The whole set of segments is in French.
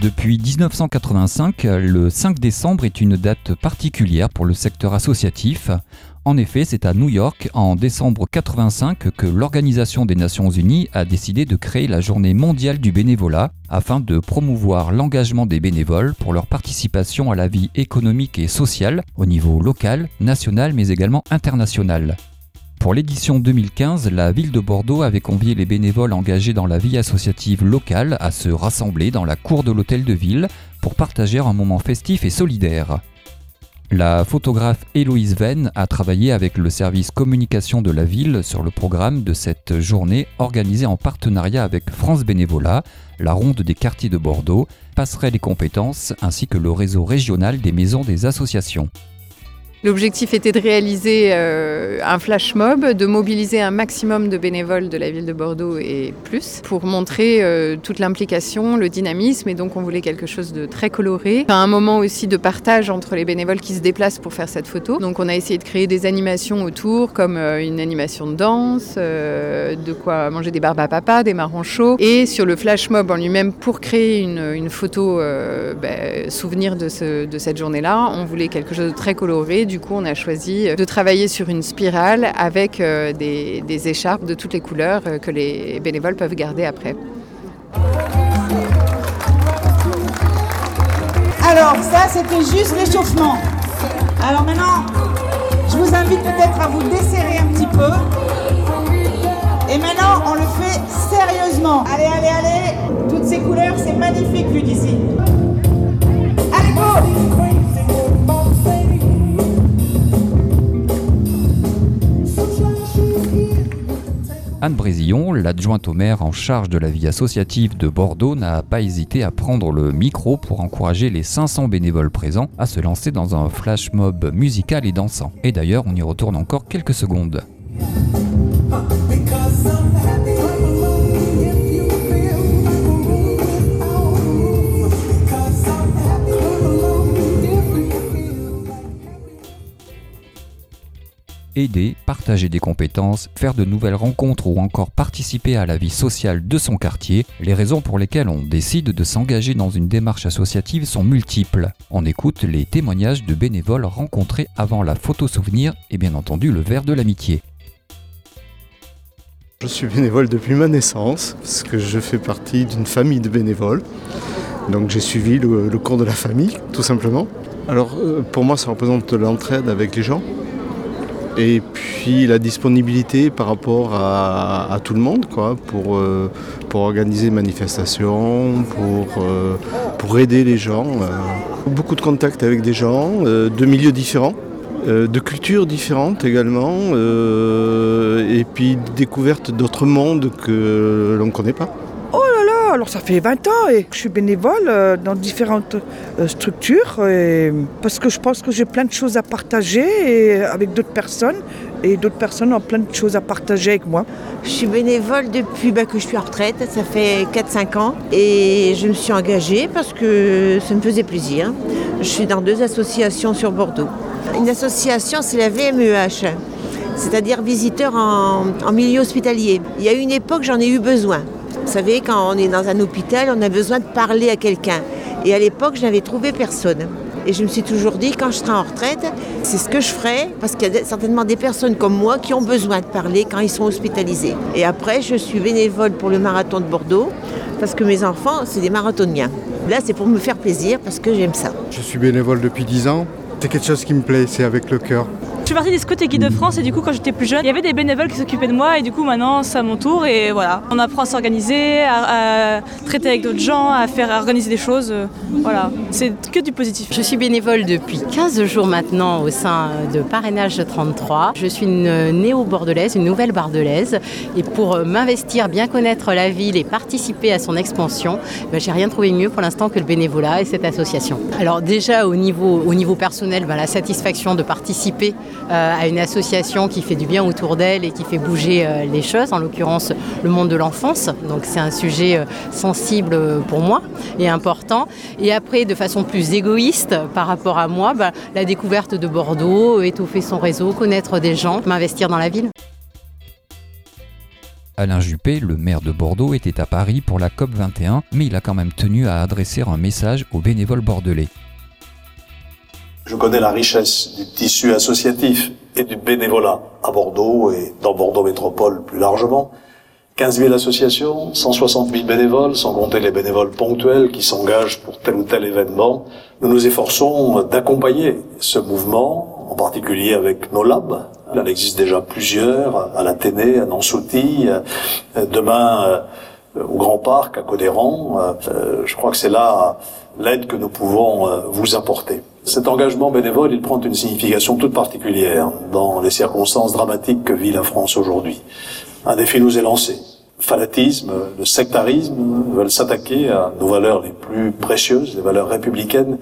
Depuis 1985, le 5 décembre est une date particulière pour le secteur associatif. En effet, c'est à New York, en décembre 85, que l'Organisation des Nations Unies a décidé de créer la Journée mondiale du bénévolat afin de promouvoir l'engagement des bénévoles pour leur participation à la vie économique et sociale au niveau local, national mais également international. Pour l'édition 2015, la ville de Bordeaux avait convié les bénévoles engagés dans la vie associative locale à se rassembler dans la cour de l'hôtel de ville pour partager un moment festif et solidaire. La photographe Héloïse Venn a travaillé avec le service communication de la ville sur le programme de cette journée organisée en partenariat avec France Bénévolat, la ronde des quartiers de Bordeaux, Passerelle et compétences ainsi que le réseau régional des maisons des associations. L'objectif était de réaliser euh, un flash mob, de mobiliser un maximum de bénévoles de la ville de Bordeaux et plus pour montrer euh, toute l'implication, le dynamisme et donc on voulait quelque chose de très coloré. Un moment aussi de partage entre les bénévoles qui se déplacent pour faire cette photo. Donc on a essayé de créer des animations autour comme euh, une animation de danse, de quoi manger des barbes à papa, des marrons chauds et sur le flash mob en lui-même pour créer une, photo ben, souvenir de, de cette journée-là, on voulait quelque chose de très coloré du coup, on a choisi de travailler sur une spirale avec euh, des, écharpes de toutes les couleurs euh, que les bénévoles peuvent garder après. Alors, ça, c'était juste l'échauffement. Alors maintenant, je vous invite peut-être à vous desserrer un petit peu. Et maintenant, on le fait sérieusement. Allez, allez, allez. Toutes ces couleurs, c'est magnifique, vu d'ici. Anne Brésillon, l'adjointe au maire en charge de la vie associative de Bordeaux, n'a pas hésité à prendre le micro pour encourager les 500 bénévoles présents à se lancer dans un flash mob musical et dansant. Et d'ailleurs, on y retourne encore quelques secondes. Aider, partager des compétences, faire de nouvelles rencontres ou encore participer à la vie sociale de son quartier, les raisons pour lesquelles on décide de s'engager dans une démarche associative sont multiples. On écoute les témoignages de bénévoles rencontrés avant la photo souvenir et bien entendu le verre de l'amitié. Je suis bénévole depuis ma naissance, parce que je fais partie d'une famille de bénévoles. Donc j'ai suivi le, cours de la famille, tout simplement. Alors euh, pour moi, ça représente l'entraide avec les gens, et puis la disponibilité par rapport à, tout le monde, quoi, pour, euh, pour organiser manifestations, pour, euh, pour aider les gens. Euh. Beaucoup de contacts avec des gens de milieux différents. de cultures différentes également, et puis découverte d'autres mondes que l'on ne connaît pas alors ça fait 20 ans et je suis bénévole euh, dans différentes euh, structures parce que je pense que j'ai plein de choses à partager avec d'autres personnes et d'autres personnes ont plein de choses à partager avec moi. Je suis bénévole depuis bah, que je suis en retraite, ça fait 4-5 ans et je me suis engagée parce que ça me faisait plaisir. Je suis dans deux associations sur Bordeaux. Une association, c'est la VMEH, c'est-à-dire visiteurs en, en milieu hospitalier. Il y a une époque, j'en ai eu besoin. Vous savez, quand on est dans un hôpital, on a besoin de parler à quelqu'un. Et à l'époque, je n'avais trouvé personne. Et je me suis toujours dit, quand je serai en retraite, c'est ce que je ferai, parce qu'il y a certainement des personnes comme moi qui ont besoin de parler quand ils sont hospitalisés. Et après, je suis bénévole pour le marathon de Bordeaux, parce que mes enfants, c'est des marathoniens. Là, c'est pour me faire plaisir, parce que j'aime ça. Je suis bénévole depuis 10 ans. C'est quelque chose qui me plaît, c'est avec le cœur. Je suis partie des scouts et guides de France et du coup quand j'étais plus jeune, il y avait des bénévoles qui s'occupaient de moi et du coup maintenant c'est à mon tour et voilà. On apprend à s'organiser, à, traiter avec d'autres gens, à faire organiser des choses. Euh, voilà, c'est que du positif. Je suis bénévole depuis 15 jours maintenant au sein de Parrainage 33. Je suis une néo-bordelaise, une nouvelle bordelaise et pour m'investir, bien connaître la ville et participer à son expansion, ben, j'ai rien trouvé mieux pour l'instant que le bénévolat et cette association. Alors déjà au niveau, au niveau personnel, ben, la satisfaction de participer à une association qui fait du bien autour d'elle et qui fait bouger euh, les choses, en l'occurrence le monde de l'enfance. Donc c'est un sujet euh, sensible pour moi et important. Et après, de façon plus égoïste par rapport à moi, bah, la découverte de Bordeaux, étoffer son réseau, connaître des gens, m'investir dans la ville. Alain Juppé, le maire de Bordeaux, était à Paris pour la COP 21, mais il a quand même tenu à adresser un message aux bénévoles bordelais. Je connais la richesse du tissu associatif et du bénévolat à Bordeaux et dans Bordeaux Métropole plus largement. 15 000 associations, 160 000 bénévoles, sans compter les bénévoles ponctuels qui s'engagent pour tel ou tel événement. Nous nous efforçons d'accompagner ce mouvement, en particulier avec nos labs. Il en existe déjà plusieurs, à l'Athénée, à Nansouty, demain euh, au Grand Parc, à Codéran. Euh, je crois que c'est là l'aide que nous pouvons euh, vous apporter. Cet engagement bénévole, il prend une signification toute particulière dans les circonstances dramatiques que vit la France aujourd'hui. Un défi nous est lancé fanatisme, le sectarisme veulent s'attaquer à nos valeurs les plus précieuses, les valeurs républicaines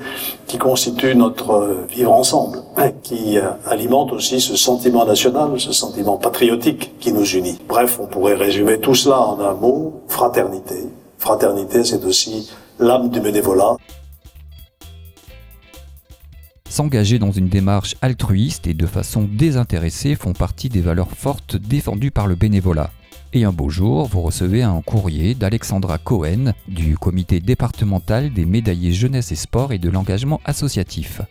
qui constituent notre vivre ensemble, hein, qui alimentent aussi ce sentiment national, ce sentiment patriotique qui nous unit. Bref, on pourrait résumer tout cela en un mot, fraternité. Fraternité, c'est aussi l'âme du bénévolat. S'engager dans une démarche altruiste et de façon désintéressée font partie des valeurs fortes défendues par le bénévolat. Et un beau jour, vous recevez un courrier d'Alexandra Cohen du comité départemental des médaillés jeunesse et sport et de l'engagement associatif.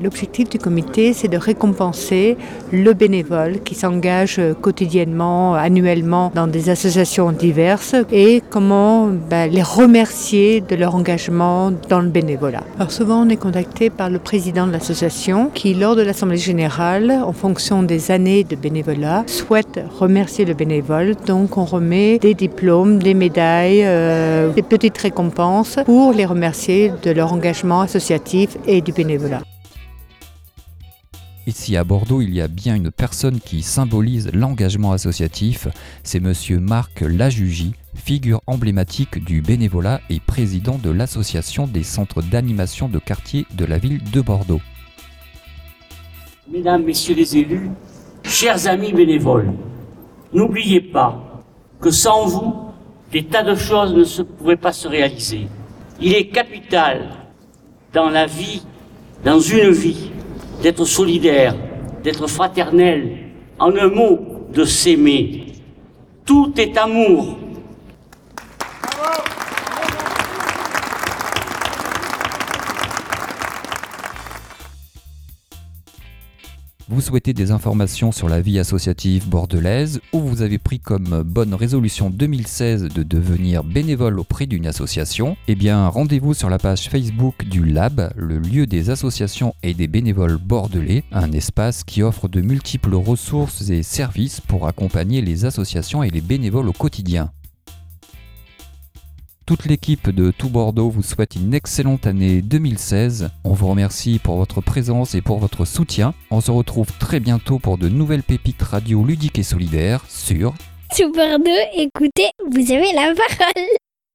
L'objectif du comité, c'est de récompenser le bénévole qui s'engage quotidiennement, annuellement dans des associations diverses et comment ben, les remercier de leur engagement dans le bénévolat. Alors souvent, on est contacté par le président de l'association qui, lors de l'Assemblée générale, en fonction des années de bénévolat, souhaite remercier le bénévole. Donc on remet des diplômes, des médailles, euh, des petites récompenses pour les remercier de leur engagement associatif et du bénévolat. Ici à Bordeaux, il y a bien une personne qui symbolise l'engagement associatif, c'est monsieur Marc Lajugie, figure emblématique du bénévolat et président de l'association des centres d'animation de quartier de la ville de Bordeaux. Mesdames, Messieurs les élus, chers amis bénévoles, n'oubliez pas que sans vous, des tas de choses ne se pourraient pas se réaliser. Il est capital dans la vie, dans une vie, d'être solidaire, d'être fraternel, en un mot, de s'aimer. Tout est amour. Vous souhaitez des informations sur la vie associative bordelaise ou vous avez pris comme bonne résolution 2016 de devenir bénévole auprès d'une association Eh bien, rendez-vous sur la page Facebook du Lab, le lieu des associations et des bénévoles bordelais, un espace qui offre de multiples ressources et services pour accompagner les associations et les bénévoles au quotidien. Toute l'équipe de Tout Bordeaux vous souhaite une excellente année 2016. On vous remercie pour votre présence et pour votre soutien. On se retrouve très bientôt pour de nouvelles pépites radio ludiques et solidaires sur Tout Bordeaux, écoutez, vous avez la parole.